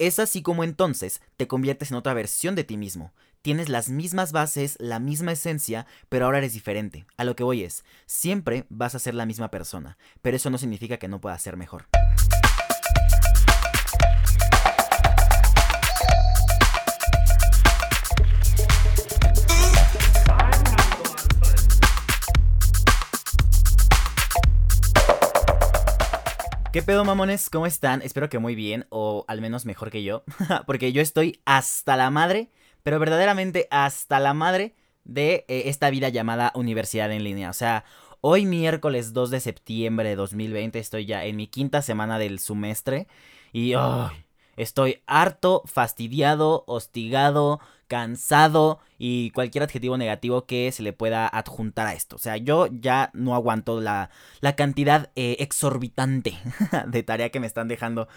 Es así como entonces te conviertes en otra versión de ti mismo. Tienes las mismas bases, la misma esencia, pero ahora eres diferente. A lo que voy es, siempre vas a ser la misma persona, pero eso no significa que no puedas ser mejor. ¿Qué pedo, mamones? ¿Cómo están? Espero que muy bien, o al menos mejor que yo, porque yo estoy hasta la madre, pero verdaderamente hasta la madre de eh, esta vida llamada universidad en línea. O sea, hoy miércoles 2 de septiembre de 2020 estoy ya en mi quinta semana del semestre y estoy harto, fastidiado, hostigado, cansado y cualquier adjetivo negativo que se le pueda adjuntar a esto. O sea, yo ya no aguanto la, la cantidad eh, exorbitante de tarea que me están dejando.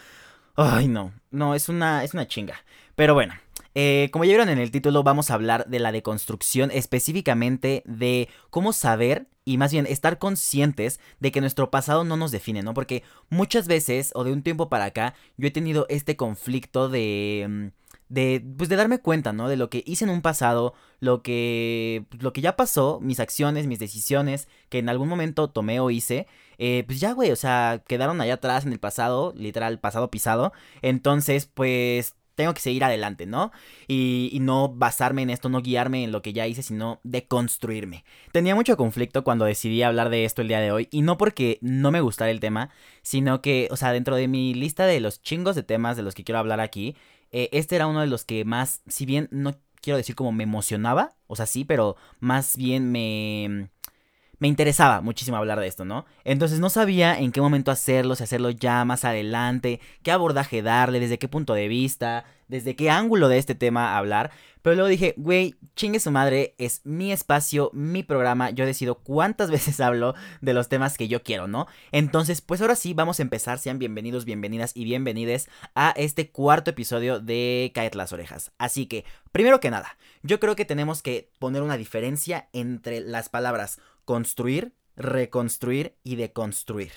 Ay, no, no, es una, es una chinga. Pero bueno, eh, como ya vieron en el título, vamos a hablar de la deconstrucción, específicamente de cómo saber y más bien estar conscientes de que nuestro pasado no nos define, ¿no? Porque muchas veces, o de un tiempo para acá, yo he tenido este conflicto de mm, de, pues de darme cuenta, ¿no? De lo que hice en un pasado, lo que, pues, lo que ya pasó, mis acciones, mis decisiones, que en algún momento tomé o hice, eh, pues ya, güey, o sea, quedaron allá atrás en el pasado, literal, pasado pisado. Entonces, pues tengo que seguir adelante, ¿no? Y, y, no basarme en esto, no guiarme en lo que ya hice, sino deconstruirme. Tenía mucho conflicto cuando decidí hablar de esto el día de hoy, y no porque no me gustara el tema, sino que, o sea, dentro de mi lista de los chingos de temas de los que quiero hablar aquí, eh, este era uno de los que más, si bien no quiero decir como me emocionaba, o sea, sí, pero más bien me me interesaba muchísimo hablar de esto, ¿no? Entonces no sabía en qué momento hacerlo, si hacerlo ya más adelante, qué abordaje darle, desde qué punto de vista, desde qué ángulo de este tema hablar. Pero luego dije, güey, chingue su madre, es mi espacio, mi programa, yo decido cuántas veces hablo de los temas que yo quiero, ¿no? Entonces, pues ahora sí, vamos a empezar, sean bienvenidos, bienvenidas y bienvenides a este cuarto episodio de Caet las orejas. Así que, primero que nada, yo creo que tenemos que poner una diferencia entre las palabras construir, reconstruir y deconstruir.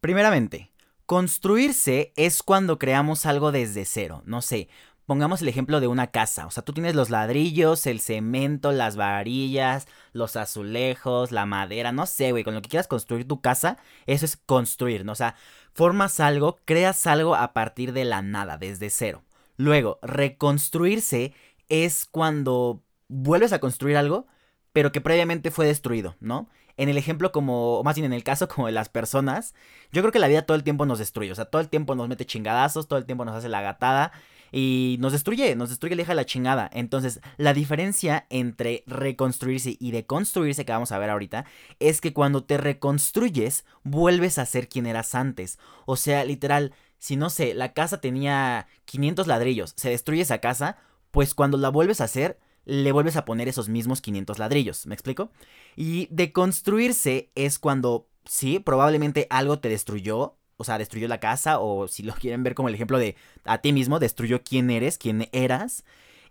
Primeramente, construirse es cuando creamos algo desde cero, no sé. Pongamos el ejemplo de una casa, o sea, tú tienes los ladrillos, el cemento, las varillas, los azulejos, la madera, no sé, güey, con lo que quieras construir tu casa, eso es construir, ¿no? O sea, formas algo, creas algo a partir de la nada, desde cero. Luego, reconstruirse es cuando vuelves a construir algo, pero que previamente fue destruido, ¿no? En el ejemplo como, más bien en el caso como de las personas, yo creo que la vida todo el tiempo nos destruye, o sea, todo el tiempo nos mete chingadazos, todo el tiempo nos hace la gatada y nos destruye, nos destruye la la chingada. Entonces, la diferencia entre reconstruirse y deconstruirse que vamos a ver ahorita es que cuando te reconstruyes, vuelves a ser quien eras antes. O sea, literal, si no sé, la casa tenía 500 ladrillos, se destruye esa casa, pues cuando la vuelves a hacer, le vuelves a poner esos mismos 500 ladrillos, ¿me explico? Y deconstruirse es cuando, sí, probablemente algo te destruyó, o sea, destruyó la casa, o si lo quieren ver como el ejemplo de a ti mismo, destruyó quién eres, quién eras,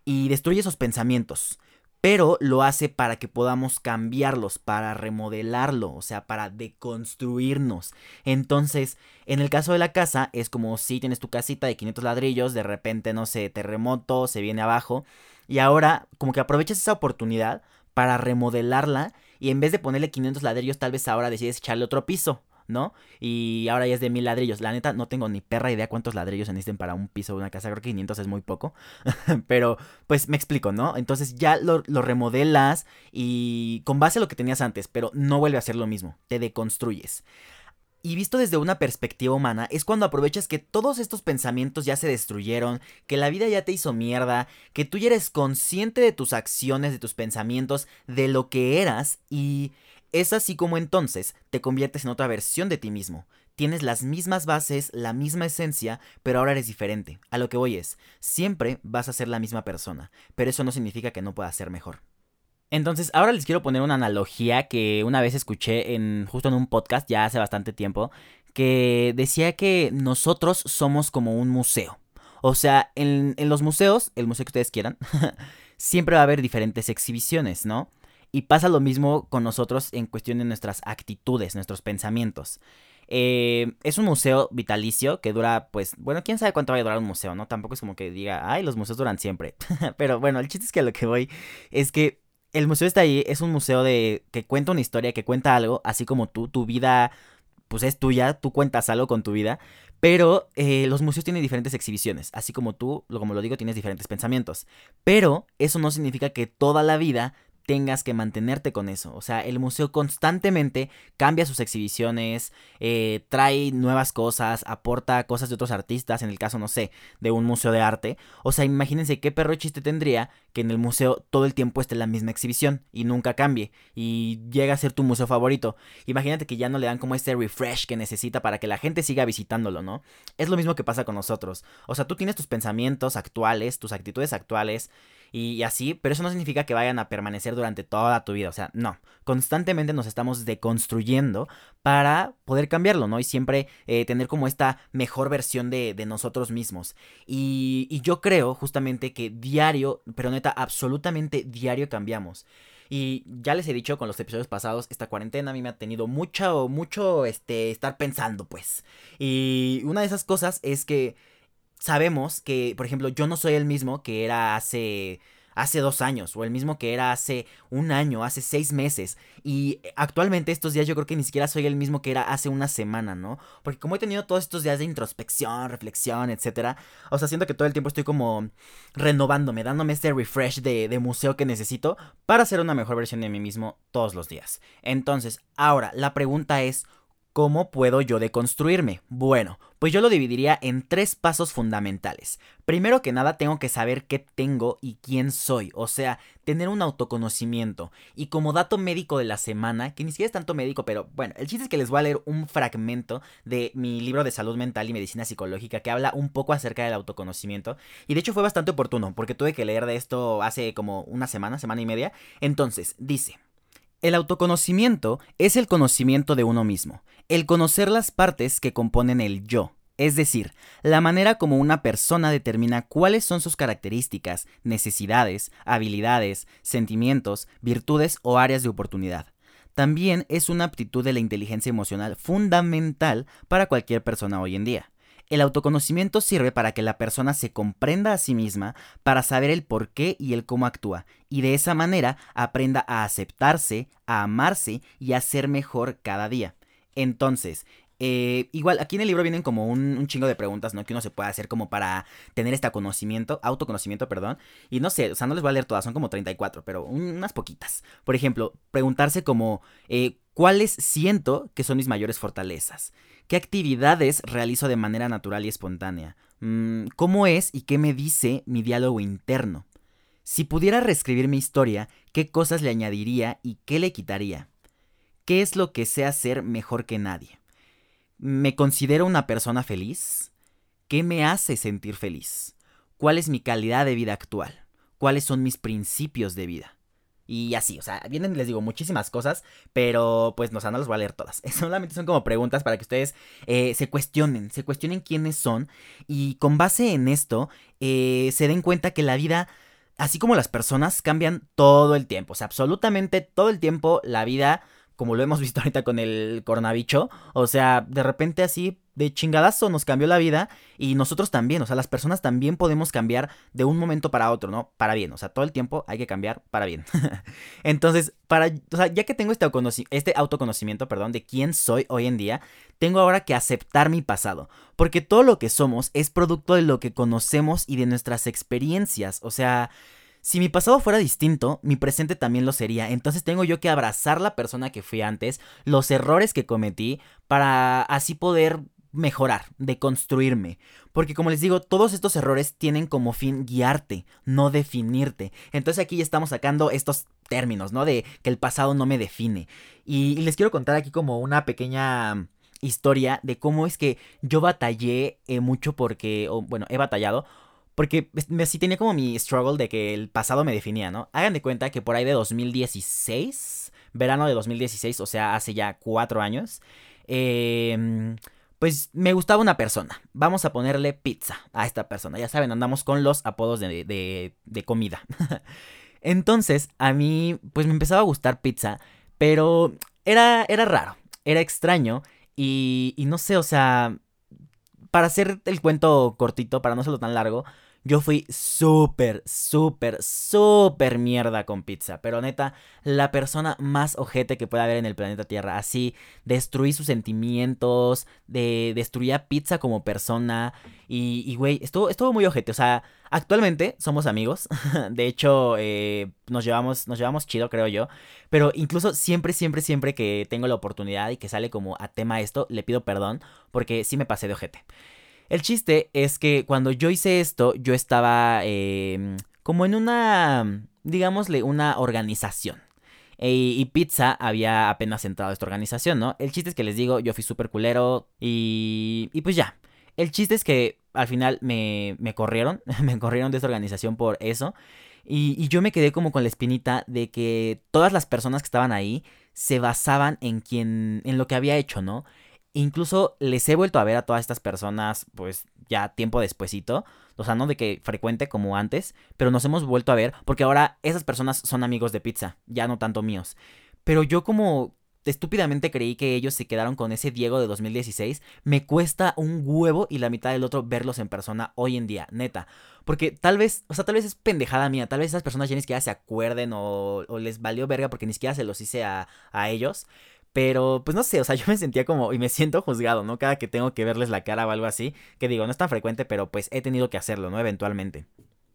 y destruye esos pensamientos. Pero lo hace para que podamos cambiarlos, para remodelarlo, o sea, para deconstruirnos. Entonces, en el caso de la casa, es como si tienes tu casita de 500 ladrillos, de repente, no sé, terremoto, se viene abajo y ahora como que aprovechas esa oportunidad para remodelarla y en vez de ponerle 500 ladrillos, tal vez ahora decides echarle otro piso, ¿no? Y ahora ya es de mil ladrillos. La neta, no tengo ni perra idea cuántos ladrillos se necesiten para un piso de una casa. Creo que 500 es muy poco. Pero, pues me explico, ¿no? Entonces ya lo, lo, remodelas y con base a lo que tenías antes, pero no vuelve a ser lo mismo. Te deconstruyes. Y visto desde una perspectiva humana, es cuando aprovechas que todos estos pensamientos ya se destruyeron, que la vida ya te hizo mierda, que tú ya eres consciente de tus acciones, de tus pensamientos, de lo que eras, y es así como entonces te conviertes en otra versión de ti mismo. Tienes las mismas bases, la misma esencia, pero ahora eres diferente. A lo que voy es, siempre vas a ser la misma persona, pero eso no significa que no puedas ser mejor. Entonces, ahora les quiero poner una analogía que una vez escuché en justo en un podcast ya hace bastante tiempo, que decía que nosotros somos como un museo. O sea, en, en los museos, el museo que ustedes quieran, siempre va a haber diferentes exhibiciones, ¿no? Y pasa lo mismo con nosotros en cuestión de nuestras actitudes, nuestros pensamientos. Eh, es un museo vitalicio que dura, pues, bueno, quién sabe cuánto va a durar un museo, ¿no? Tampoco es como que diga, ay, los museos duran siempre. Pero bueno, el chiste es que a lo que voy es que el museo está ahí, es un museo de que cuenta una historia, que cuenta algo, así como tú, tu vida, pues es tuya, tú cuentas algo con tu vida. Pero eh, los museos tienen diferentes exhibiciones, así como tú, como lo digo, tienes diferentes pensamientos. Pero eso no significa que toda la vida tengas que mantenerte con eso. O sea, el museo constantemente cambia sus exhibiciones, eh, trae nuevas cosas, aporta cosas de otros artistas, en el caso, no sé, de un museo de arte. O sea, imagínense qué perro chiste tendría que en el museo todo el tiempo esté la misma exhibición y nunca cambie y llega a ser tu museo favorito. Imagínate que ya no le dan como este refresh que necesita para que la gente siga visitándolo, ¿no? Es lo mismo que pasa con nosotros. O sea, tú tienes tus pensamientos actuales, tus actitudes actuales, y, así, pero eso no significa que vayan a permanecer durante toda tu vida, o sea, no, constantemente nos estamos deconstruyendo para poder cambiarlo, ¿no? Y siempre eh, tener como esta mejor versión de, nosotros mismos. Y, y yo creo justamente que diario, pero neta, absolutamente diario cambiamos. Y ya les he dicho con los episodios pasados, esta cuarentena a mí me ha tenido mucho, mucho, este, estar pensando, pues. Y una de esas cosas es que sabemos que, por ejemplo, yo no soy el mismo que era hace hace dos años o el mismo que era hace un año, hace seis meses. Y actualmente estos días yo creo que ni siquiera soy el mismo que era hace una semana, ¿no? Porque como he tenido todos estos días de introspección, reflexión, etcétera, o sea, siento que todo el tiempo estoy como renovándome, dándome este refresh de, de museo que necesito para ser una mejor versión de mí mismo todos los días. Entonces, ahora, la pregunta es, ¿Cómo puedo yo deconstruirme? Bueno, pues yo lo dividiría en tres pasos fundamentales. Primero que nada tengo que saber qué tengo y quién soy, o sea, tener un autoconocimiento. Y como dato médico de la semana, que ni siquiera es tanto médico, pero bueno, el chiste es que les voy a leer un fragmento de mi libro de salud mental y medicina psicológica que habla un poco acerca del autoconocimiento. Y de hecho fue bastante oportuno, porque tuve que leer de esto hace como una semana, semana y media. Entonces, dice... El autoconocimiento es el conocimiento de uno mismo, el conocer las partes que componen el yo, es decir, la manera como una persona determina cuáles son sus características, necesidades, habilidades, sentimientos, virtudes o áreas de oportunidad. También es una aptitud de la inteligencia emocional fundamental para cualquier persona hoy en día. El autoconocimiento sirve para que la persona se comprenda a sí misma, para saber el por qué y el cómo actúa, y de esa manera aprenda a aceptarse, a amarse y a ser mejor cada día. Entonces, eh, igual, aquí en el libro vienen como un, chingo de preguntas, ¿no? Que uno se puede hacer como para tener este conocimiento, autoconocimiento, perdón. Y no sé, o sea, no les voy a leer todas, son como 34, pero unas poquitas. Por ejemplo, preguntarse como, eh, ¿cuáles siento que son mis mayores fortalezas? ¿Qué actividades realizo de manera natural y espontánea? Mm, ¿Cómo es y qué me dice mi diálogo interno? Si pudiera reescribir mi historia, ¿qué cosas le añadiría y qué le quitaría? ¿Qué es lo que sé hacer mejor que nadie? ¿Me considero una persona feliz? ¿Qué me hace sentir feliz? ¿Cuál es mi calidad de vida actual? ¿Cuáles son mis principios de vida? Y así, o sea, vienen, les digo, muchísimas cosas, pero pues no, o no las voy a leer todas. Solamente son como preguntas para que ustedes eh, se cuestionen, se cuestionen quiénes son y con base en esto eh, se den cuenta que la vida, así como las personas, cambian todo el tiempo. O sea, absolutamente todo el tiempo la vida como lo hemos visto ahorita con el coronavirus, o sea, de repente así de chingadazo nos cambió la vida y nosotros también, o sea, las personas también podemos cambiar de un momento para otro, ¿no? Para bien, o sea, todo el tiempo hay que cambiar para bien. Entonces, para, o sea, ya que tengo este, este autoconocimiento, perdón, de quién soy hoy en día, tengo ahora que aceptar mi pasado, porque todo lo que somos es producto de lo que conocemos y de nuestras experiencias, o sea, si mi pasado fuera distinto, mi presente también lo sería. Entonces tengo yo que abrazar la persona que fui antes, los errores que cometí, para así poder mejorar, deconstruirme. Porque como les digo, todos estos errores tienen como fin guiarte, no definirte. Entonces aquí ya estamos sacando estos términos, ¿no? De que el pasado no me define. Y, les quiero contar aquí como una pequeña historia de cómo es que yo batallé eh, mucho porque, bueno, he batallado porque sí tenía como mi struggle de que el pasado me definía, ¿no? Hagan de cuenta que por ahí de 2016, verano de 2016, o sea, hace ya cuatro años, em, pues me gustaba una persona. Vamos a ponerle pizza a esta persona. Ya saben, andamos con los apodos de, de, de comida. Entonces, a mí, pues me empezaba a gustar pizza, pero era, era raro, era extraño Y, y no sé, o sea, para hacer el cuento cortito, para no hacerlo tan largo, yo fui súper, súper, súper mierda con pizza. Pero neta, la persona más ojete que puede haber en el planeta Tierra. Así, destruí sus sentimientos, de, destruí a pizza como persona. Y, güey, estuvo, estuvo muy ojete. O sea, actualmente somos amigos. de hecho, eh, nos, llevamos, nos llevamos chido, creo yo. Pero incluso siempre, siempre, siempre que tengo la oportunidad y que sale como a tema esto, le pido perdón porque sí me pasé de ojete. El chiste es que cuando yo hice esto, yo estaba em, como en una, digámosle, una organización. E, y Pizza había apenas entrado a esta organización, ¿no? El chiste es que les digo, yo fui súper culero y, y pues ya. El chiste es que al final me, me corrieron, me corrieron de esta organización por eso. Y, y, yo me quedé como con la espinita de que todas las personas que estaban ahí se basaban en quien, en lo que había hecho, ¿no? Incluso les he vuelto a ver a todas estas personas, pues ya tiempo despuesito. O sea, no de que frecuente como antes, pero nos hemos vuelto a ver porque ahora esas personas son amigos de pizza, ya no tanto míos. Pero yo como estúpidamente creí que ellos se quedaron con ese Diego de 2016, me cuesta un huevo y la mitad del otro verlos en persona hoy en día, neta. Porque tal vez, o sea, tal vez es pendejada mía, tal vez esas personas ya ni siquiera se acuerden o, o les valió verga porque ni siquiera se los hice a, a ellos. Pero, pues no sé, o sea, yo me sentía como, y me siento juzgado, ¿no? Cada que tengo que verles la cara o algo así, que digo, no es tan frecuente, pero pues he tenido que hacerlo, ¿no? Eventualmente.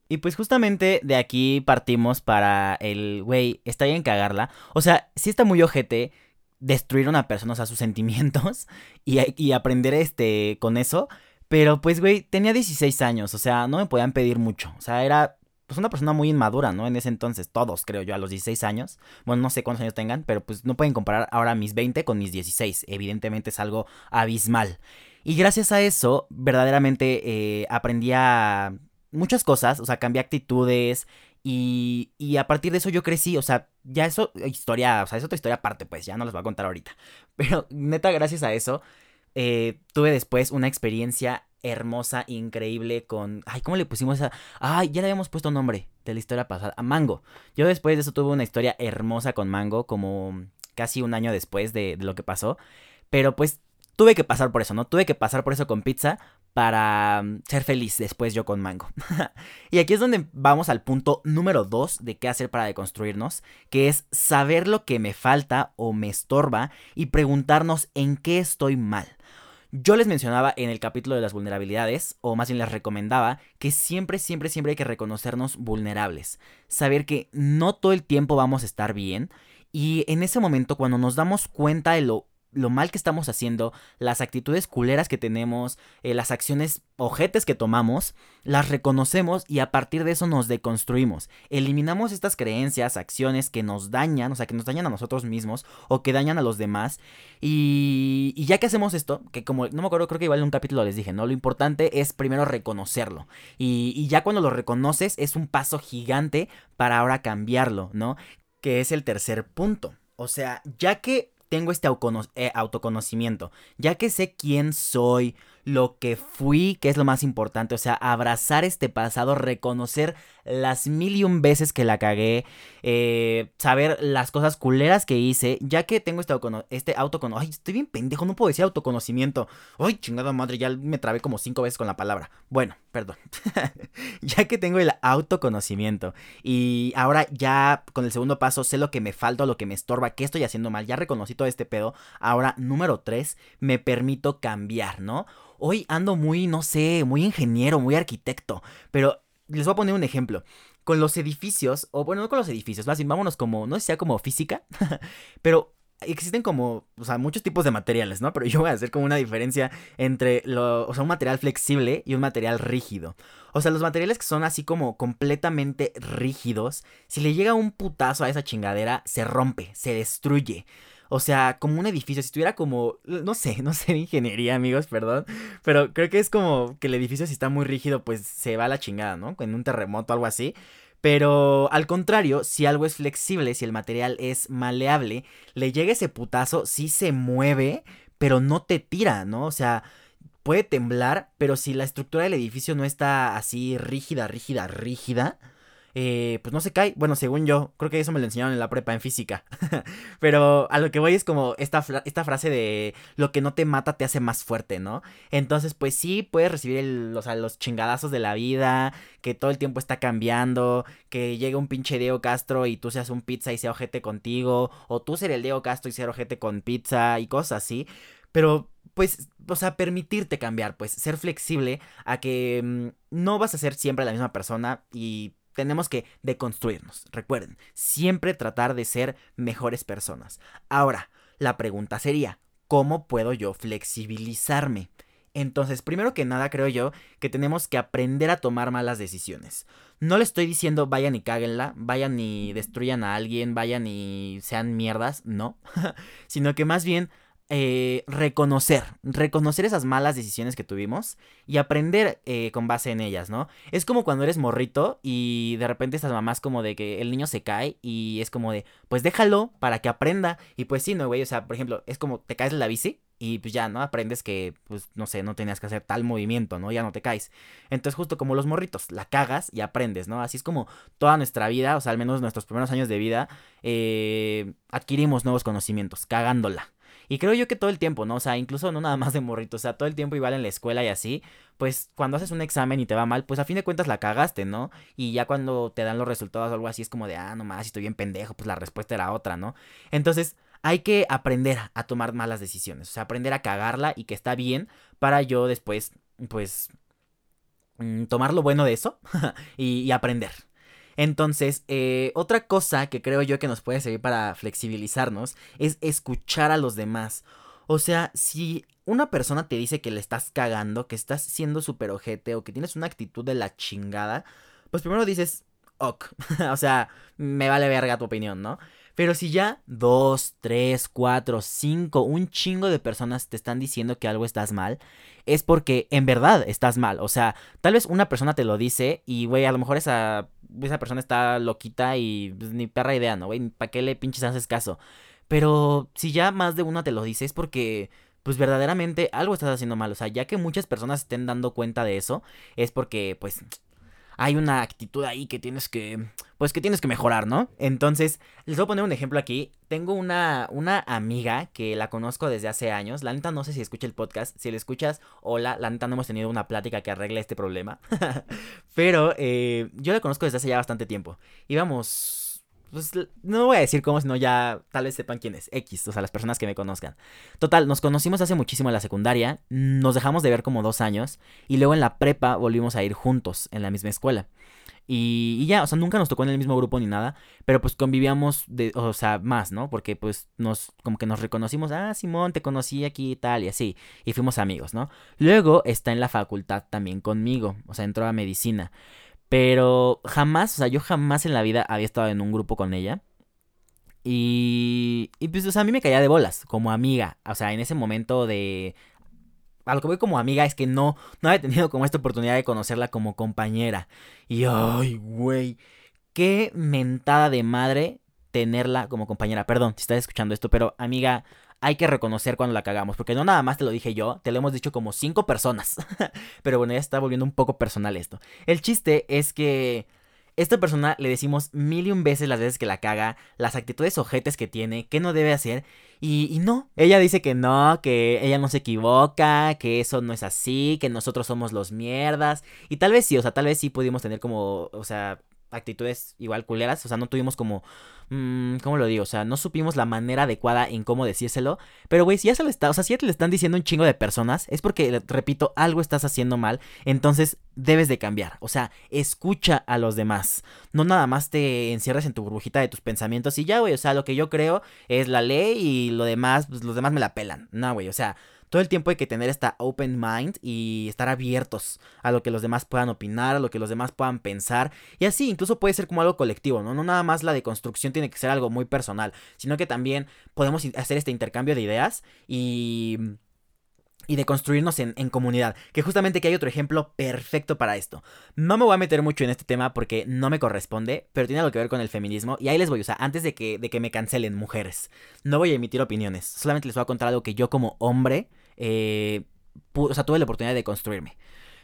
Y pues justamente de aquí partimos para el, güey, está bien cagarla. O sea, sí está muy ojete destruir a una persona, o sea, sus sentimientos, y, y aprender este, con eso. Pero pues, güey, tenía 16 años, o sea, no me podían pedir mucho. O sea, era pues una persona muy inmadura, ¿no? En ese entonces, todos creo yo, a los 16 años. Bueno, no sé cuántos años tengan, pero pues no pueden comparar ahora mis 20 con mis 16. Evidentemente es algo abismal. Y gracias a eso, verdaderamente eh, aprendí a muchas cosas, o sea, cambié actitudes. Y, y a partir de eso yo crecí, o sea, ya eso, historia, o sea, es otra historia aparte, pues ya no les voy a contar ahorita. Pero neta, gracias a eso, eh, tuve después una experiencia hermosa, increíble con... Ay, ¿cómo le pusimos a...? Ay, ya le habíamos puesto nombre de la historia pasada. A Mango. Yo después de eso tuve una historia hermosa con Mango, como casi un año después de, lo que pasó. Pero pues tuve que pasar por eso, ¿no? Tuve que pasar por eso con pizza para mm, ser feliz después yo con Mango. y aquí es donde vamos al punto número 2 de qué hacer para deconstruirnos, que es saber lo que me falta o me estorba y preguntarnos en qué estoy mal. Yo les mencionaba en el capítulo de las vulnerabilidades, o más bien les recomendaba, que siempre, siempre, siempre hay que reconocernos vulnerables. Saber que no todo el tiempo vamos a estar bien. Y en ese momento, cuando nos damos cuenta de lo lo mal que estamos haciendo, las actitudes culeras que tenemos, eh, las acciones ojetes que tomamos, las reconocemos y a partir de eso nos deconstruimos. Eliminamos estas creencias, acciones que nos dañan, o sea, que nos dañan a nosotros mismos o que dañan a los demás. Y, y ya que hacemos esto, que como no me acuerdo, creo que igual en un capítulo les dije, ¿no? Lo importante es primero reconocerlo. Y, y ya cuando lo reconoces es un paso gigante para ahora cambiarlo, ¿no? Que es el tercer punto. O sea, ya que tengo este eh, autoconocimiento, ya que sé quién soy, lo que fui, que es lo más importante, o sea, abrazar este pasado, reconocer las mil y un veces que la cagué, eh, saber las cosas culeras que hice, ya que tengo este, este autoconocimiento, ay, estoy bien pendejo, no puedo decir autoconocimiento, ay, chingada madre, ya me trabé como cinco veces con la palabra, bueno, perdón, ya que tengo el autoconocimiento y ahora ya con el segundo paso sé lo que me falta, lo que me estorba, qué estoy haciendo mal, ya reconocí todo este pedo, ahora número tres, me permito cambiar, ¿no? Hoy ando muy, no sé, muy ingeniero, muy arquitecto, pero les voy a poner un ejemplo. Con los edificios, o bueno, no con los edificios, más bien vámonos como, no sé sea como física, pero existen como, o sea, muchos tipos de materiales, ¿no? Pero yo voy a hacer como una diferencia entre, lo, o sea, un material flexible y un material rígido. O sea, los materiales que son así como completamente rígidos, si le llega un putazo a esa chingadera, se rompe, se destruye. O sea, como un edificio, si estuviera como, no sé, no sé de ingeniería, amigos, perdón, pero creo que es como que el edificio si está muy rígido, pues se va a la chingada, ¿no? En un terremoto algo así. Pero al contrario, si algo es flexible, si el material es maleable, le llega ese putazo, sí se mueve, pero no te tira, ¿no? O sea, puede temblar, pero si la estructura del edificio no está así rígida, rígida, rígida, eh, pues no se cae. Bueno, según yo, creo que eso me lo enseñaron en la prepa en física. Pero a lo que voy es como esta, esta frase de lo que no te mata te hace más fuerte, ¿no? Entonces, pues sí, puedes recibir los chingadazos de la vida, que todo el tiempo está cambiando, que llega un pinche Diego Castro y tú seas un pizza y sea ojete contigo, o tú ser el Diego Castro y ser ojete con pizza y cosas así. Pero pues, o sea, permitirte cambiar, pues, ser flexible a que mm, no vas a ser siempre la misma persona y tenemos que deconstruirnos. Recuerden, siempre tratar de ser mejores personas. Ahora, la pregunta sería, ¿cómo puedo yo flexibilizarme? Entonces, primero que nada, creo yo que tenemos que aprender a tomar malas decisiones. No le estoy diciendo vayan y cáguenla, vayan y destruyan a alguien, vayan y sean mierdas, no. sino que más bien eh, reconocer, reconocer esas malas decisiones que tuvimos y aprender eh, con base en ellas, ¿no? Es como cuando eres morrito y de repente estas mamás como de que el niño se cae y es como de, pues déjalo para que aprenda. Y pues sí, no, güey, o sea, por ejemplo, es como te caes de la bici y pues ya, ¿no? Aprendes que, pues, no sé, no tenías que hacer tal movimiento, ¿no? Ya no te caes. Entonces, justo como los morritos, la cagas y aprendes, ¿no? Así es como toda nuestra vida, o sea, al menos nuestros primeros años de vida, eh, adquirimos nuevos conocimientos, cagándola. Y creo yo que todo el tiempo, ¿no? O sea, incluso no nada más de morrito, o sea, todo el tiempo igual en la escuela y así, pues cuando haces un examen y te va mal, pues a fin de cuentas la cagaste, ¿no? Y ya cuando te dan los resultados o algo así es como de, ah, no más, estoy bien pendejo, pues la respuesta era otra, ¿no? Entonces, hay que aprender a tomar malas decisiones, o sea, aprender a cagarla y que está bien para yo después, pues, mm, tomar lo bueno de eso y aprender, entonces, eh, otra cosa que creo yo que nos puede servir para flexibilizarnos es escuchar a los demás. O sea, si una persona te dice que le estás cagando, que estás siendo súper ojete o que tienes una actitud de la chingada, pues primero dices, ok, o sea, me vale verga tu opinión, ¿no? Pero si ya dos, tres, cuatro, cinco, un chingo de personas te están diciendo que algo estás mal, es porque en verdad estás mal. O sea, tal vez una persona te lo dice y, güey, a lo mejor esa, esa persona está loquita y pues, ni perra idea, ¿no? ¿Para qué le pinches haces caso? Pero si ya más de una te lo dice es porque pues verdaderamente algo estás haciendo mal. O sea, ya que muchas personas estén dando cuenta de eso, es porque pues hay una actitud ahí que tienes que, pues que tienes que mejorar, ¿no? Entonces, les voy a poner un ejemplo aquí. Tengo una, una amiga que la conozco desde hace años. La neta no sé si escucha el podcast. Si le escuchas, hola. La neta no hemos tenido una plática que arregle este problema. Pero eh, yo la conozco desde hace ya bastante tiempo. Íbamos pues no voy a decir cómo, sino ya tal vez sepan quién es. X, o sea, las personas que me conozcan. Total, nos conocimos hace muchísimo en la secundaria, nos dejamos de ver como dos años y luego en la prepa volvimos a ir juntos en la misma escuela. Y, ya, o sea, nunca nos tocó en el mismo grupo ni nada, pero pues convivíamos, de, o sea, más, ¿no? Porque pues nos, como que nos reconocimos, ah, Simón, te conocí aquí y tal, y así, y fuimos amigos, ¿no? Luego está en la facultad también conmigo, o sea, entró a medicina. Pero jamás, o sea, yo jamás en la vida había estado en un grupo con ella. Y, y pues, o sea, a mí me caía de bolas, como amiga. O sea, en ese momento de... A lo que voy como amiga es que no, no había tenido como esta oportunidad de conocerla como compañera. Y, ay, güey, qué mentada de madre tenerla como compañera. Perdón si estás escuchando esto, pero amiga, hay que reconocer cuando la cagamos, porque no nada más te lo dije yo, te lo hemos dicho como cinco personas. Pero bueno, ya está volviendo un poco personal esto. El chiste es que esta persona le decimos mil y un veces las veces que la caga, las actitudes ojetes que tiene, que no debe hacer, y, y, no. Ella dice que no, que ella no se equivoca, que eso no es así, que nosotros somos los mierdas, y tal vez sí, o sea, tal vez sí pudimos tener como, o sea, actitudes igual culeras, o sea, no tuvimos como, mmm, ¿cómo lo digo? O sea, no supimos la manera adecuada en cómo decírselo, pero güey, si ya se lo está, o sea, si ya te lo están diciendo un chingo de personas, es porque, repito, algo estás haciendo mal, entonces debes de cambiar, o sea, escucha a los demás, no nada más te encierres en tu burbujita de tus pensamientos y ya, güey, o sea, lo que yo creo es la ley y lo demás, pues los demás me la pelan, no, güey, o sea, todo el tiempo hay que tener esta open mind y estar abiertos a lo que los demás puedan opinar, a lo que los demás puedan pensar. Y así, incluso puede ser como algo colectivo, ¿no? No nada más la deconstrucción tiene que ser algo muy personal, sino que también podemos hacer este intercambio de ideas y y de construirnos en, comunidad. Que justamente que hay otro ejemplo perfecto para esto. No me voy a meter mucho en este tema porque no me corresponde, pero tiene algo que ver con el feminismo. Y ahí les voy, o sea, antes de que, de que me cancelen mujeres, no voy a emitir opiniones. Solamente les voy a contar algo que yo como hombre, eh, o sea, tuve la oportunidad de construirme.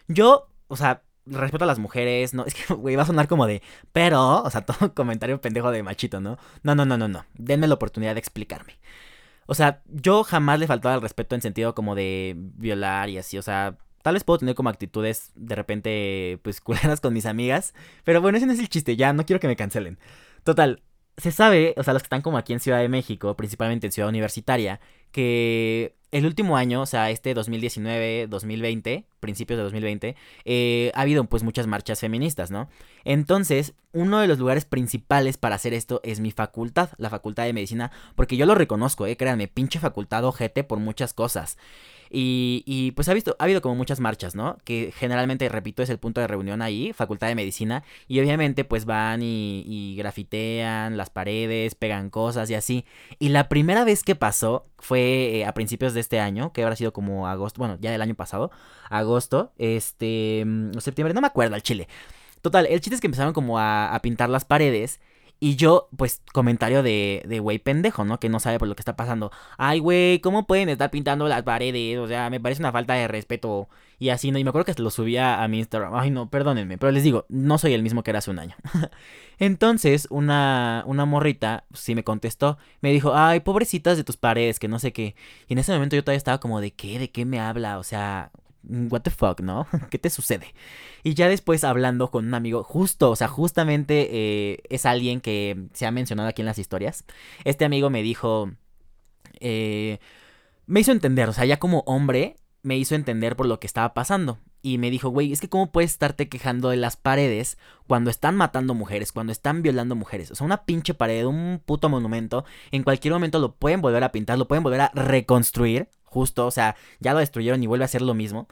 Yo, o sea, respeto a las mujeres, no, es que, güey, va a sonar como de, pero, o sea, todo comentario pendejo de machito, ¿no? No, no, no, no, no, denme la oportunidad de explicarme. O sea, yo jamás le faltaba el respeto en sentido como de violar y así, o sea, tal vez puedo tener como actitudes de repente, pues, culeras con mis amigas, pero bueno, ese no es el chiste, ya, no quiero que me cancelen. Total, se sabe, o sea, los que están como aquí en Ciudad de México, principalmente en Ciudad Universitaria, que el último año, o sea, este 2019, 2020, principios de 2020, eh, ha habido pues muchas marchas feministas, ¿no? Entonces, uno de los lugares principales para hacer esto es mi facultad, la facultad de medicina, porque yo lo reconozco, eh, créanme, pinche facultad ojete por muchas cosas. Y, pues ha, visto, ha habido como muchas marchas, ¿no? Que generalmente, repito, es el punto de reunión ahí, Facultad de Medicina. Y obviamente pues van y, grafitean las paredes, pegan cosas y así. Y la primera vez que pasó fue eh, a principios de este año, que habrá sido como agosto, bueno, ya del año pasado, agosto, este, mm, septiembre, no me acuerdo al chile. Total, el chiste es que empezaron como a, a pintar las paredes y yo, pues, comentario de, de güey pendejo, ¿no? Que no sabe por lo que está pasando. Ay, güey, ¿cómo pueden estar pintando las paredes? O sea, me parece una falta de respeto. Y así, ¿no? Y me acuerdo que lo subía a mi Instagram. Ay, no, perdónenme. Pero les digo, no soy el mismo que era hace un año. Entonces, una, una morrita, sí me contestó. Me dijo, ay, pobrecitas de tus paredes, que no sé qué. Y en ese momento yo todavía estaba como, ¿de qué? ¿De qué me habla? O sea, what the fuck, ¿no? ¿Qué te sucede? Y ya después hablando con un amigo, justo, o sea, justamente eh, es alguien que se ha mencionado aquí en las historias. Este amigo me dijo, eh, me hizo entender, o sea, ya como hombre, me hizo entender por lo que estaba pasando. Y me dijo, güey, es que cómo puedes estarte quejando de las paredes cuando están matando mujeres, cuando están violando mujeres. O sea, una pinche pared, un puto monumento, en cualquier momento lo pueden volver a pintar, lo pueden volver a reconstruir justo, o sea, ya lo destruyeron y vuelve a ser lo mismo.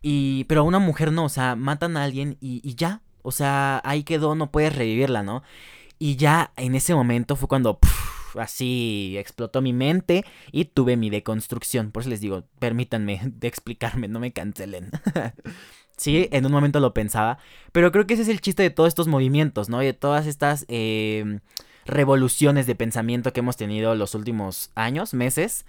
Y, pero a una mujer no, o sea, matan a alguien y, ya, o sea, ahí quedó, no puedes revivirla, ¿no? Y ya en ese momento fue cuando así explotó mi mente y tuve mi deconstrucción. Por eso les digo, permítanme de explicarme, no me cancelen. sí, en un momento lo pensaba, pero creo que ese es el chiste de todos estos movimientos, ¿no? Y de todas estas em, revoluciones de pensamiento que hemos tenido los últimos años, meses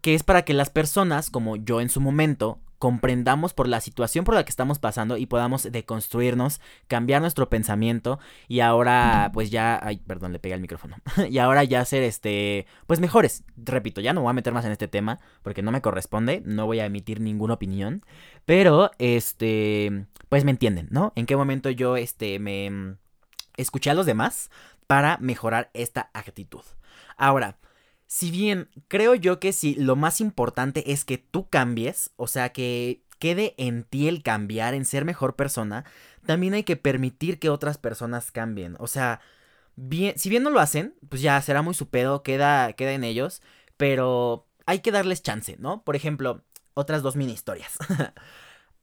que es para que las personas, como yo en su momento, comprendamos por la situación por la que estamos pasando y podamos deconstruirnos, cambiar nuestro pensamiento y ahora pues ya, ay, perdón, le pegué el micrófono. y ahora ya ser este, pues mejores. Repito, ya no voy a meter más en este tema porque no me corresponde, no voy a emitir ninguna opinión, pero este, pues me entienden, ¿no? En qué momento yo este me mm, escuché a los demás para mejorar esta actitud. Ahora, si bien creo yo que si lo más importante es que tú cambies, o sea, que quede en ti el cambiar, en ser mejor persona, también hay que permitir que otras personas cambien. O sea, bien, si bien no lo hacen, pues ya será muy su pedo, queda, queda en ellos, pero hay que darles chance, ¿no? Por ejemplo, otras dos mini historias.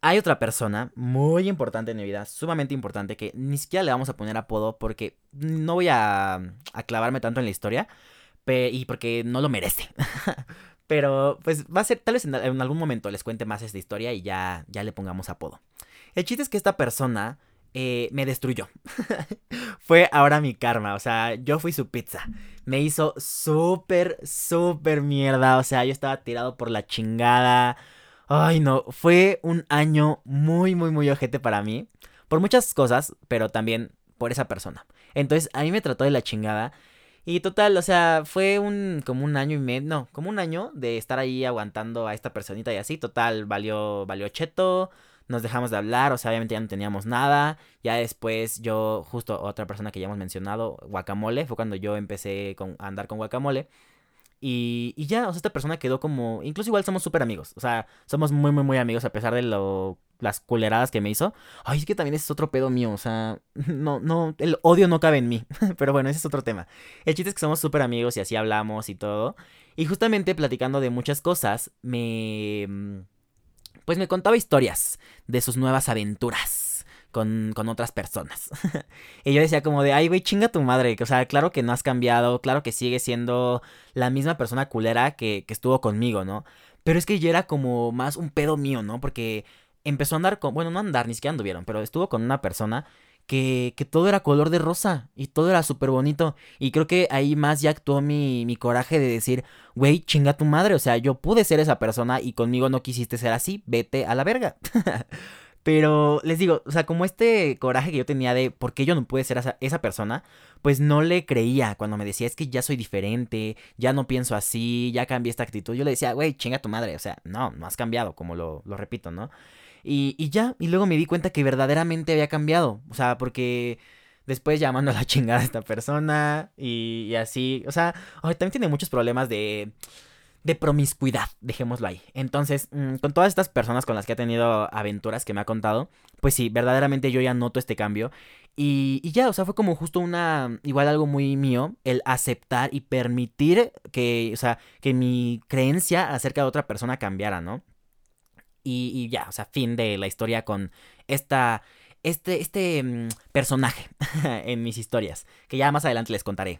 hay otra persona muy importante en mi vida, sumamente importante, que ni siquiera le vamos a poner apodo porque no voy a, a clavarme tanto en la historia y porque no lo merece. Pero pues va a ser, tal vez en, algún momento les cuente más esta historia y ya, ya le pongamos apodo. El chiste es que esta persona eh, me destruyó. Fue ahora mi karma, o sea, yo fui su pizza. Me hizo súper, súper mierda, o sea, yo estaba tirado por la chingada. Ay, no, fue un año muy, muy, muy ojete para mí. Por muchas cosas, pero también por esa persona. Entonces, a mí me trató de la chingada. Y total, o sea, fue un como un año y medio, no, como un año de estar ahí aguantando a esta personita y así, total, valió, valió cheto, nos dejamos de hablar, o sea, obviamente ya no teníamos nada. Ya después yo, justo otra persona que ya hemos mencionado, Guacamole, fue cuando yo empecé a andar con Guacamole. Y, y ya, o sea, esta persona quedó como, incluso igual somos súper amigos, o sea, somos muy, muy, muy amigos a pesar de lo las culeradas que me hizo. Ay, es que también es otro pedo mío. O sea, no, no, el odio no cabe en mí. Pero bueno, ese es otro tema. El chiste es que somos súper amigos y así hablamos y todo. Y justamente platicando de muchas cosas, me. Mm, pues me contaba historias de sus nuevas aventuras con, con otras personas. y yo decía como de, ay, güey, chinga tu madre. O sea, claro que no has cambiado, claro que sigue siendo la misma persona culera que, que estuvo conmigo, ¿no? Pero es que yo era como más un pedo mío, ¿no? Porque empezó a andar con, bueno, no andar, ni siquiera anduvieron, pero estuvo con una persona que, que todo era color de rosa y todo era súper bonito. Y creo que ahí más ya actuó mi, mi coraje de decir, güey, chinga tu madre, o sea, yo pude ser esa persona y conmigo no quisiste ser así, vete a la verga. Pero les digo, o sea, como este coraje que yo tenía de por qué yo no pude ser esa, esa, persona, pues no le creía cuando me decía, es que ya soy diferente, ya no pienso así, ya cambié esta actitud. Yo le decía, güey, chinga tu madre, o sea, no, no has cambiado, como lo, lo repito, ¿no? Y, y ya, y luego me di cuenta que verdaderamente había cambiado, o sea, porque después llamando a la chingada a esta persona y, y así, o sea, también tiene muchos problemas de de promiscuidad, dejémoslo ahí. Entonces, mm, con todas estas personas con las que ha tenido aventuras que me ha contado, pues sí, verdaderamente yo ya noto este cambio. Y, y, ya, o sea, fue como justo una, igual algo muy mío, el aceptar y permitir que, o sea, que mi creencia acerca de otra persona cambiara, ¿no? Y, ya, o sea, fin de la historia con esta, este, este mm, personaje en mis historias, que ya más adelante les contaré.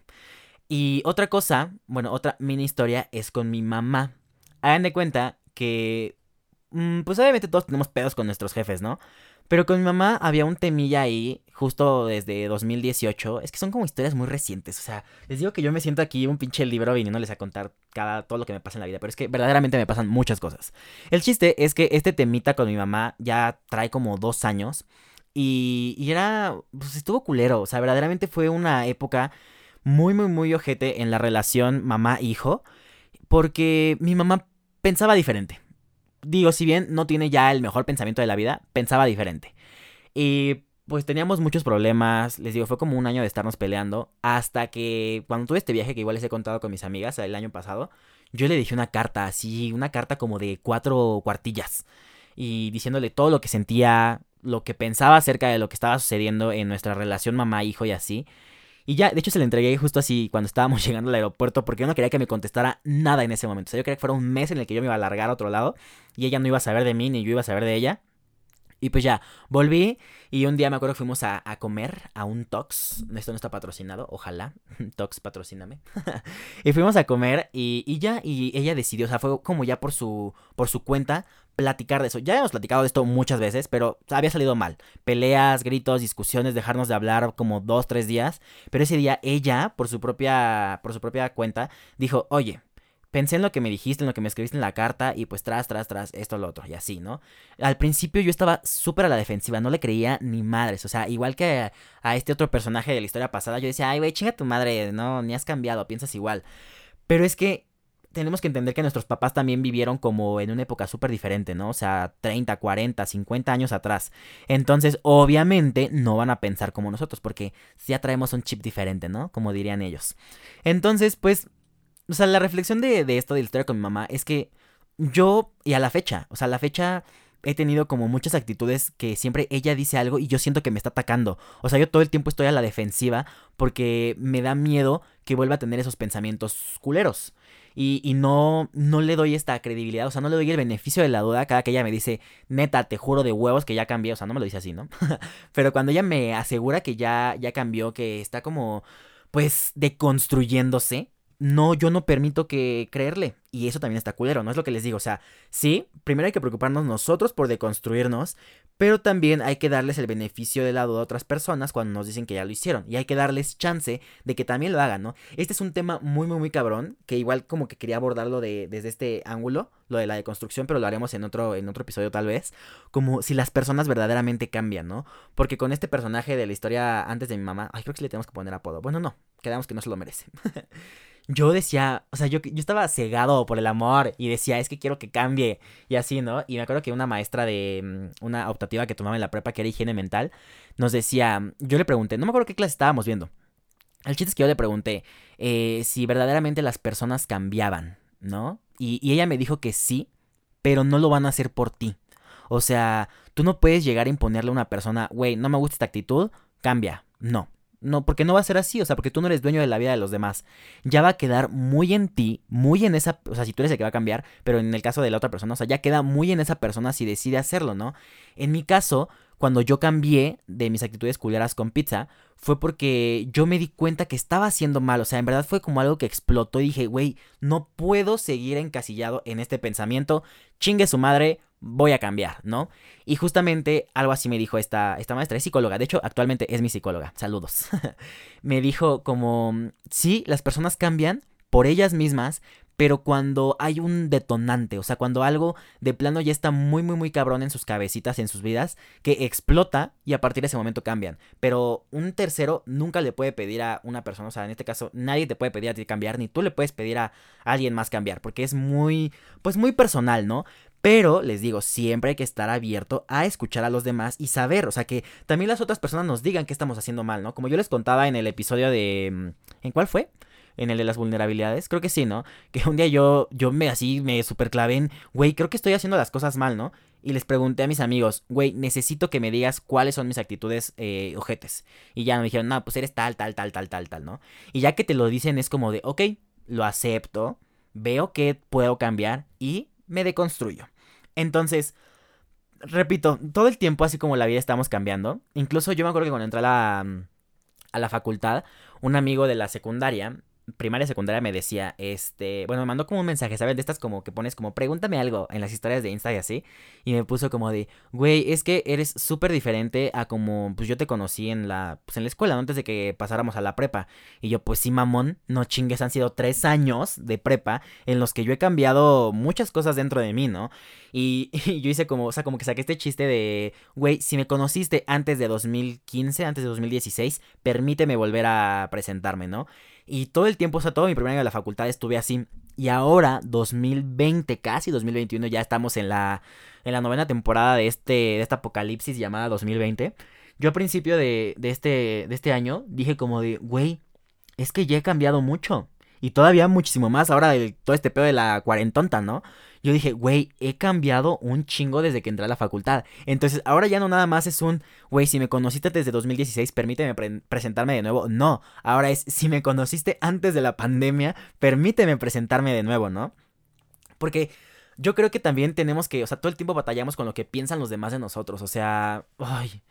Y otra cosa, bueno, otra mini historia es con mi mamá. Hagan de cuenta que, mm, pues obviamente todos tenemos pedos con nuestros jefes, ¿no? Pero con mi mamá había un temilla ahí, justo desde 2018. Es que son como historias muy recientes. O sea, les digo que yo me siento aquí un pinche libro viniéndoles a contar cada, todo lo que me pasa en la vida. Pero es que verdaderamente me pasan muchas cosas. El chiste es que este temita con mi mamá ya trae como dos años. Y, y era, pues estuvo culero. O sea, verdaderamente fue una época muy, muy, muy ojete en la relación mamá-hijo, porque mi mamá pensaba diferente. Digo, si bien no tiene ya el mejor pensamiento de la vida, pensaba diferente. Y pues teníamos muchos problemas, les digo, fue como un año de estarnos peleando, hasta que cuando tuve este viaje que igual les he contado con mis amigas el año pasado, yo le dije una carta, así, una carta como de cuatro cuartillas, y diciéndole todo lo que sentía, lo que pensaba acerca de lo que estaba sucediendo en nuestra relación mamá-hijo y así. Y ya, de hecho, se le entregué justo así cuando estábamos llegando al aeropuerto porque yo no quería que me contestara nada en ese momento. O sea, yo quería que fuera un mes en el que yo me iba a largar a otro lado y ella no iba a saber de mí ni yo iba a saber de ella. Y pues ya, volví y un día me acuerdo que fuimos a, comer a un Tox. Esto no está patrocinado, ojalá. Tox, patrocíname. y fuimos a comer y, y, ya, y ella decidió, o sea, fue como ya por su, por su cuenta platicar de eso. Ya hemos platicado de esto muchas veces, pero había salido mal. Peleas, gritos, discusiones, dejarnos de hablar como dos, tres días. Pero ese día ella, por su propia, por su propia cuenta, dijo, oye, pensé en lo que me dijiste, en lo que me escribiste en la carta y pues tras, tras, tras, esto, lo otro y así, ¿no? Al principio yo estaba súper a la defensiva, no le creía ni madres, o sea, igual que a, este otro personaje de la historia pasada, yo decía, ay, güey, chinga tu madre, no, ni has cambiado, piensas igual. Pero es que tenemos que entender que nuestros papás también vivieron como en una época súper diferente, ¿no? O sea, 30, 40, 50 años atrás. Entonces, obviamente, no van a pensar como nosotros, porque ya traemos un chip diferente, ¿no? Como dirían ellos. Entonces, pues, o sea, la reflexión de, de esto de la historia con mi mamá es que yo, y a la fecha, o sea, a la fecha he tenido como muchas actitudes que siempre ella dice algo y yo siento que me está atacando. O sea, yo todo el tiempo estoy a la defensiva porque me da miedo que vuelva a tener esos pensamientos culeros y, no, no le doy esta credibilidad, o sea, no le doy el beneficio de la duda cada que ella me dice, neta, te juro de huevos que ya cambié, o sea, no me lo dice así, ¿no? Pero cuando ella me asegura que ya, ya cambió, que está como, pues, deconstruyéndose, no, yo no permito que creerle. Y eso también está culero, ¿no? Es lo que les digo. O sea, sí, primero hay que preocuparnos nosotros por deconstruirnos, pero también hay que darles el beneficio de la duda a otras personas cuando nos dicen que ya lo hicieron. Y hay que darles chance de que también lo hagan, ¿no? Este es un tema muy, muy, muy cabrón, que igual como que quería abordarlo de, desde este ángulo, lo de la deconstrucción, pero lo haremos en otro, en otro episodio tal vez. Como si las personas verdaderamente cambian, ¿no? Porque con este personaje de la historia antes de mi mamá, ay, creo que le tenemos que poner apodo. Bueno, no, quedamos que no se lo merece. yo decía, o sea, yo, yo estaba cegado por el amor y decía, es que quiero que cambie y así, ¿no? Y me acuerdo que una maestra de mm, una optativa que tomaba en la prepa, que era higiene mental, nos decía, yo le pregunté, no me acuerdo qué clase estábamos viendo. El chiste es que yo le pregunté eh, si verdaderamente las personas cambiaban, ¿no? Y, y ella me dijo que sí, pero no lo van a hacer por ti. O sea, tú no puedes llegar a imponerle a una persona, güey, no me gusta esta actitud, cambia. No, no, porque no va a ser así, o sea, porque tú no eres dueño de la vida de los demás. Ya va a quedar muy en ti, muy en esa, o sea, si tú eres el que va a cambiar, pero en el caso de la otra persona, o sea, ya queda muy en esa persona si decide hacerlo, ¿no? En mi caso, cuando yo cambié de mis actitudes culeras con pizza, fue porque yo me di cuenta que estaba haciendo mal, o sea, en verdad fue como algo que explotó y dije, güey, no puedo seguir encasillado en este pensamiento, chingue su madre, voy a cambiar, ¿no? Y justamente algo así me dijo esta, esta maestra, es psicóloga, de hecho actualmente es mi psicóloga, saludos. me dijo como, sí, las personas cambian por ellas mismas, pero cuando hay un detonante, o sea, cuando algo de plano ya está muy, muy, muy cabrón en sus cabecitas, en sus vidas, que explota y a partir de ese momento cambian. Pero un tercero nunca le puede pedir a una persona, o sea, en este caso, nadie te puede pedir a ti cambiar, ni tú le puedes pedir a alguien más cambiar, porque es muy, pues muy personal, ¿no? Pero les digo, siempre hay que estar abierto a escuchar a los demás y saber, o sea, que también las otras personas nos digan qué estamos haciendo mal, ¿no? Como yo les contaba en el episodio de... Mm, ¿En cuál fue? en el de las vulnerabilidades. Creo que sí, ¿no? Que un día yo, yo me así, me super clavé en, güey, creo que estoy haciendo las cosas mal, ¿no? Y les pregunté a mis amigos, güey, necesito que me digas cuáles son mis actitudes eh, ojetes. Y ya me dijeron, no, pues eres tal, tal, tal, tal, tal, tal, ¿no? Y ya que te lo dicen es como de, ok, lo acepto, veo que puedo cambiar y me deconstruyo. Entonces, repito, todo el tiempo así como la vida estamos cambiando. Incluso yo me acuerdo que cuando entré a la, a la facultad, un amigo de la secundaria primaria secundaria me decía, este, bueno, me mandó como un mensaje, ¿sabes? De estas como que pones como, pregúntame algo en las historias de Insta y así. Y me puso como de, güey, es que eres súper diferente a como, pues yo te conocí en la, pues en la escuela, antes de que pasáramos a la prepa. Y yo, pues sí, mamón, no chingues, han sido tres años de prepa en los que yo he cambiado muchas cosas dentro de mí, ¿no? Y, y yo hice como, o sea, como que saqué este chiste de, güey, si me conociste antes de 2015, antes de 2016, permíteme volver a presentarme, ¿no? Y todo el tiempo, o sea, todo mi primer año de la facultad estuve así. Y ahora, 2020, casi 2021, ya estamos en la, en la novena temporada de, este, de esta apocalipsis llamada 2020. Yo a principio de, de, este, de este año dije como de, güey, es que ya he cambiado mucho. Y todavía muchísimo más ahora de todo este pedo de la cuarentonta, ¿no? Yo dije, güey, he cambiado un chingo desde que entré a la facultad. Entonces, ahora ya no nada más es un, güey, si me conociste desde 2016, permíteme presentarme de nuevo. No, ahora es, si me conociste antes de la pandemia, permíteme presentarme de nuevo, ¿no? Porque yo creo que también tenemos que, o sea, todo el tiempo batallamos con lo que piensan los demás de nosotros. O sea, ay,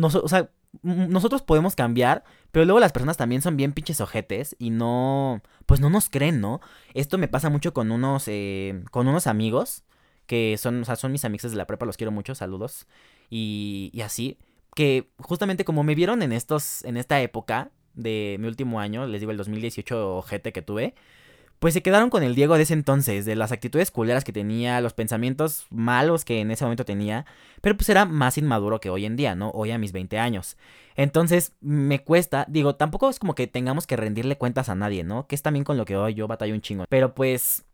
no, o sea, nosotros podemos cambiar, pero luego las personas también son bien pinches ojetes y no, pues no nos creen, ¿no? Esto me pasa mucho con unos, eh, con unos amigos que son, o sea, son mis amigos de la prepa, los quiero mucho, saludos. Y, y así, que justamente como me vieron en estos, en esta época de mi último año, les digo el 2018 ojete que tuve, pues se quedaron con el Diego de ese entonces, de las actitudes culeras que tenía, los pensamientos malos que en ese momento tenía, pero pues era más inmaduro que hoy en día, ¿no? Hoy a mis 20 años. Entonces me cuesta, digo, tampoco es como que tengamos que rendirle cuentas a nadie, ¿no? Que es también con lo que hoy yo batallo un chingo. Pero pues,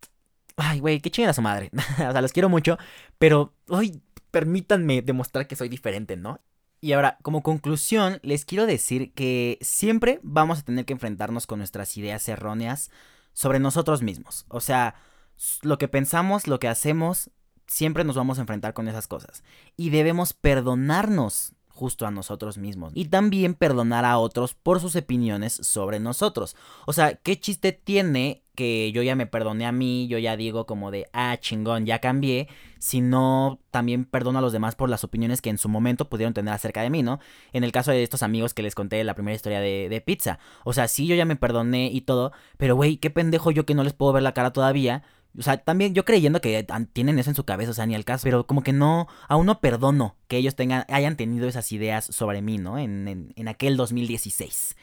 ay, güey, qué chingada su madre. o sea, los quiero mucho, pero hoy permítanme demostrar que soy diferente, ¿no? Y ahora, como conclusión, les quiero decir que siempre vamos a tener que enfrentarnos con nuestras ideas erróneas sobre nosotros mismos. O sea, lo que pensamos, lo que hacemos, siempre nos vamos a enfrentar con esas cosas. Y debemos perdonarnos justo a nosotros mismos. Y también perdonar a otros por sus opiniones sobre nosotros. O sea, ¿qué chiste tiene que yo ya me perdoné a mí, yo ya digo como de, ah, chingón, ya cambié, si no también perdono a los demás por las opiniones que en su momento pudieron tener acerca de mí, ¿no? En el caso de estos amigos que les conté la primera historia de, de pizza. O sea, sí, yo ya me perdoné y todo, pero güey, qué pendejo yo que no les puedo ver la cara todavía o sea, también yo creyendo que tienen eso en su cabeza, o sea, ni al caso. Pero como que no, aún no perdono que ellos tengan, hayan tenido esas ideas sobre mí, ¿no? En, en, en aquel 2016.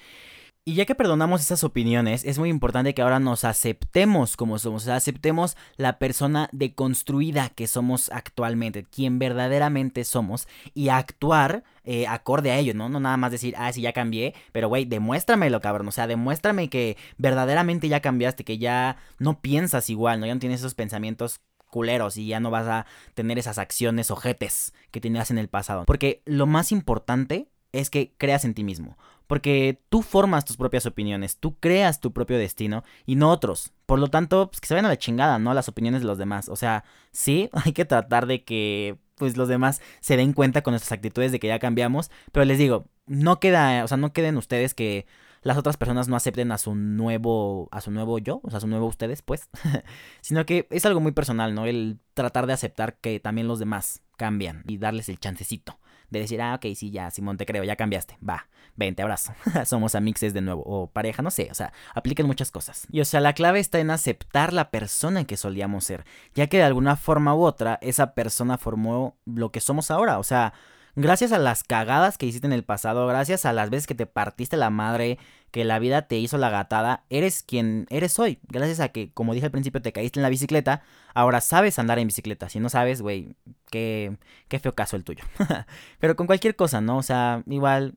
Y ya que perdonamos esas opiniones, es muy importante que ahora nos aceptemos como somos, o sea, aceptemos la persona deconstruida que somos actualmente, quien verdaderamente somos, y actuar eh, acorde a ello, ¿no? No nada más decir, ah, sí, ya cambié, pero güey, demuéstramelo, cabrón, o sea, demuéstrame que verdaderamente ya cambiaste, que ya no piensas igual, ¿no? Ya no tienes esos pensamientos culeros y ya no vas a tener esas acciones ojetes que tenías en el pasado. Porque lo más importante es que creas en ti mismo. Porque tú formas tus propias opiniones, tú creas tu propio destino y no otros. Por lo tanto, pues que se vayan a la chingada, ¿no? Las opiniones de los demás. O sea, sí, hay que tratar de que pues los demás se den cuenta con nuestras actitudes de que ya cambiamos. Pero les digo, no queda, o sea, no queden ustedes que las otras personas no acepten a su nuevo, a su nuevo yo, o sea, a su nuevo ustedes, pues. Sino que es algo muy personal, ¿no? El tratar de aceptar que también los demás cambian y darles el chancecito de decir, ah, ok, sí, ya, Simón, te creo, ya cambiaste, va, ven, te abrazo, somos amixes de nuevo, o pareja, no sé, o sea, apliquen muchas cosas. Y o sea, la clave está en aceptar la persona que solíamos ser, ya que de alguna forma u otra, esa persona formó lo que somos ahora, o sea, gracias a las cagadas que hiciste en el pasado, gracias a las veces que te partiste la madre, que la vida te hizo la gatada, eres quien eres hoy. Gracias a que, como dije al principio, te caíste en la bicicleta, ahora sabes andar en bicicleta. Si no sabes, güey, qué, qué feo caso el tuyo. Pero con cualquier cosa, ¿no? O sea, igual,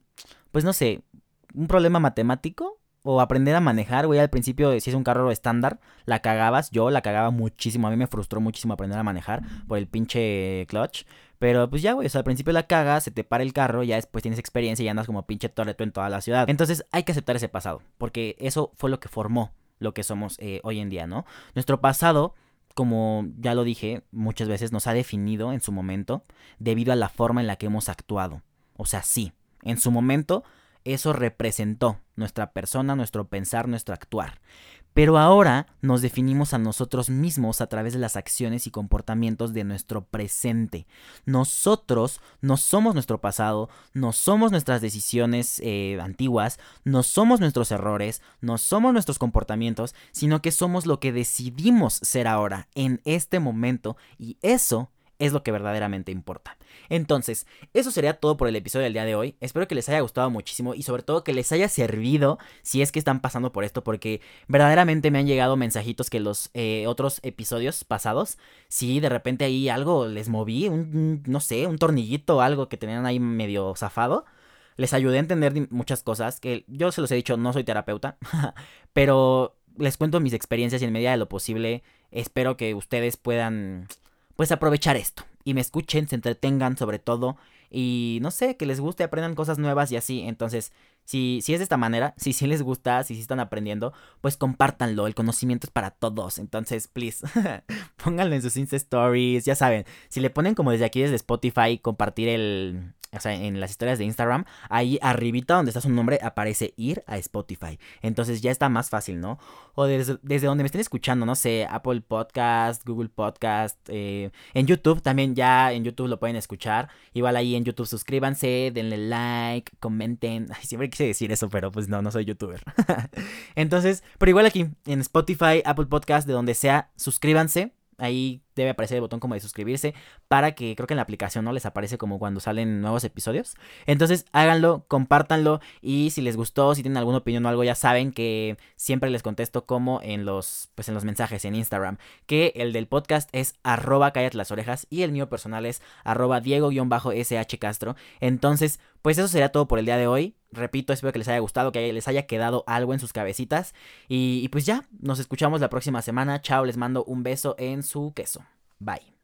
pues no sé, un problema matemático o aprender a manejar, güey, al principio si es un carro estándar, la cagabas, yo la cagaba muchísimo, a mí me frustró muchísimo aprender a manejar por el pinche clutch, pero pues ya, güey, o sea, al principio la cagas, se te para el carro, ya después tienes experiencia y andas como pinche torreto en toda la ciudad. Entonces hay que aceptar ese pasado, porque eso fue lo que formó lo que somos eh, hoy en día, ¿no? Nuestro pasado como ya lo dije muchas veces, nos ha definido en su momento debido a la forma en la que hemos actuado. O sea, sí, en su momento eso representó nuestra persona, nuestro pensar, nuestro actuar. Pero ahora nos definimos a nosotros mismos a través de las acciones y comportamientos de nuestro presente. Nosotros no somos nuestro pasado, no somos nuestras decisiones eh, antiguas, no somos nuestros errores, no somos nuestros comportamientos, sino que somos lo que decidimos ser ahora, en este momento, y eso es lo que verdaderamente importa. Entonces, eso sería todo por el episodio del día de hoy. Espero que les haya gustado muchísimo y sobre todo que les haya servido si es que están pasando por esto, porque verdaderamente me han llegado mensajitos que los eh, otros episodios pasados, si de repente ahí algo les moví, un, no sé, un tornillito o algo que tenían ahí medio zafado. Les ayudé a entender muchas cosas, que yo se los he dicho, no soy terapeuta, pero les cuento mis experiencias y en medida de lo posible espero que ustedes puedan pues aprovechar esto y me escuchen, se entretengan sobre todo y no sé, que les guste, aprendan cosas nuevas y así. Entonces, si, si es de esta manera, si sí les gusta, si sí están aprendiendo, pues compártanlo, el conocimiento es para todos. Entonces, please, pónganlo en sus Insta Stories, ya saben, si le ponen como desde aquí, desde Spotify, compartir el, o sea, en las historias de Instagram, ahí arribita donde está su nombre aparece ir a Spotify. Entonces ya está más fácil, ¿no? O desde, donde me estén escuchando, no sé, Apple Podcast, Google Podcast, eh, en YouTube también ya en YouTube lo pueden escuchar. Igual ahí en YouTube suscríbanse, denle like, comenten. Ay, siempre quise decir eso, pero pues no, no soy youtuber. Entonces, pero igual aquí en Spotify, Apple Podcast, de donde sea, suscríbanse Ahí debe aparecer el botón como de suscribirse para que creo que en la aplicación no les aparece como cuando salen nuevos episodios. Entonces háganlo, compártanlo y si les gustó, si tienen alguna opinión o algo ya saben que siempre les contesto como en los pues en los mensajes en Instagram, que el del podcast es arroba cállate las orejas y el mío personal es arroba diego-sh castro. Entonces, pues eso sería todo por el día de hoy. Repito, espero que les haya gustado, que les haya quedado algo en sus cabecitas. Y, y pues ya, nos escuchamos la próxima semana. Chao, les mando un beso en su queso. Bye.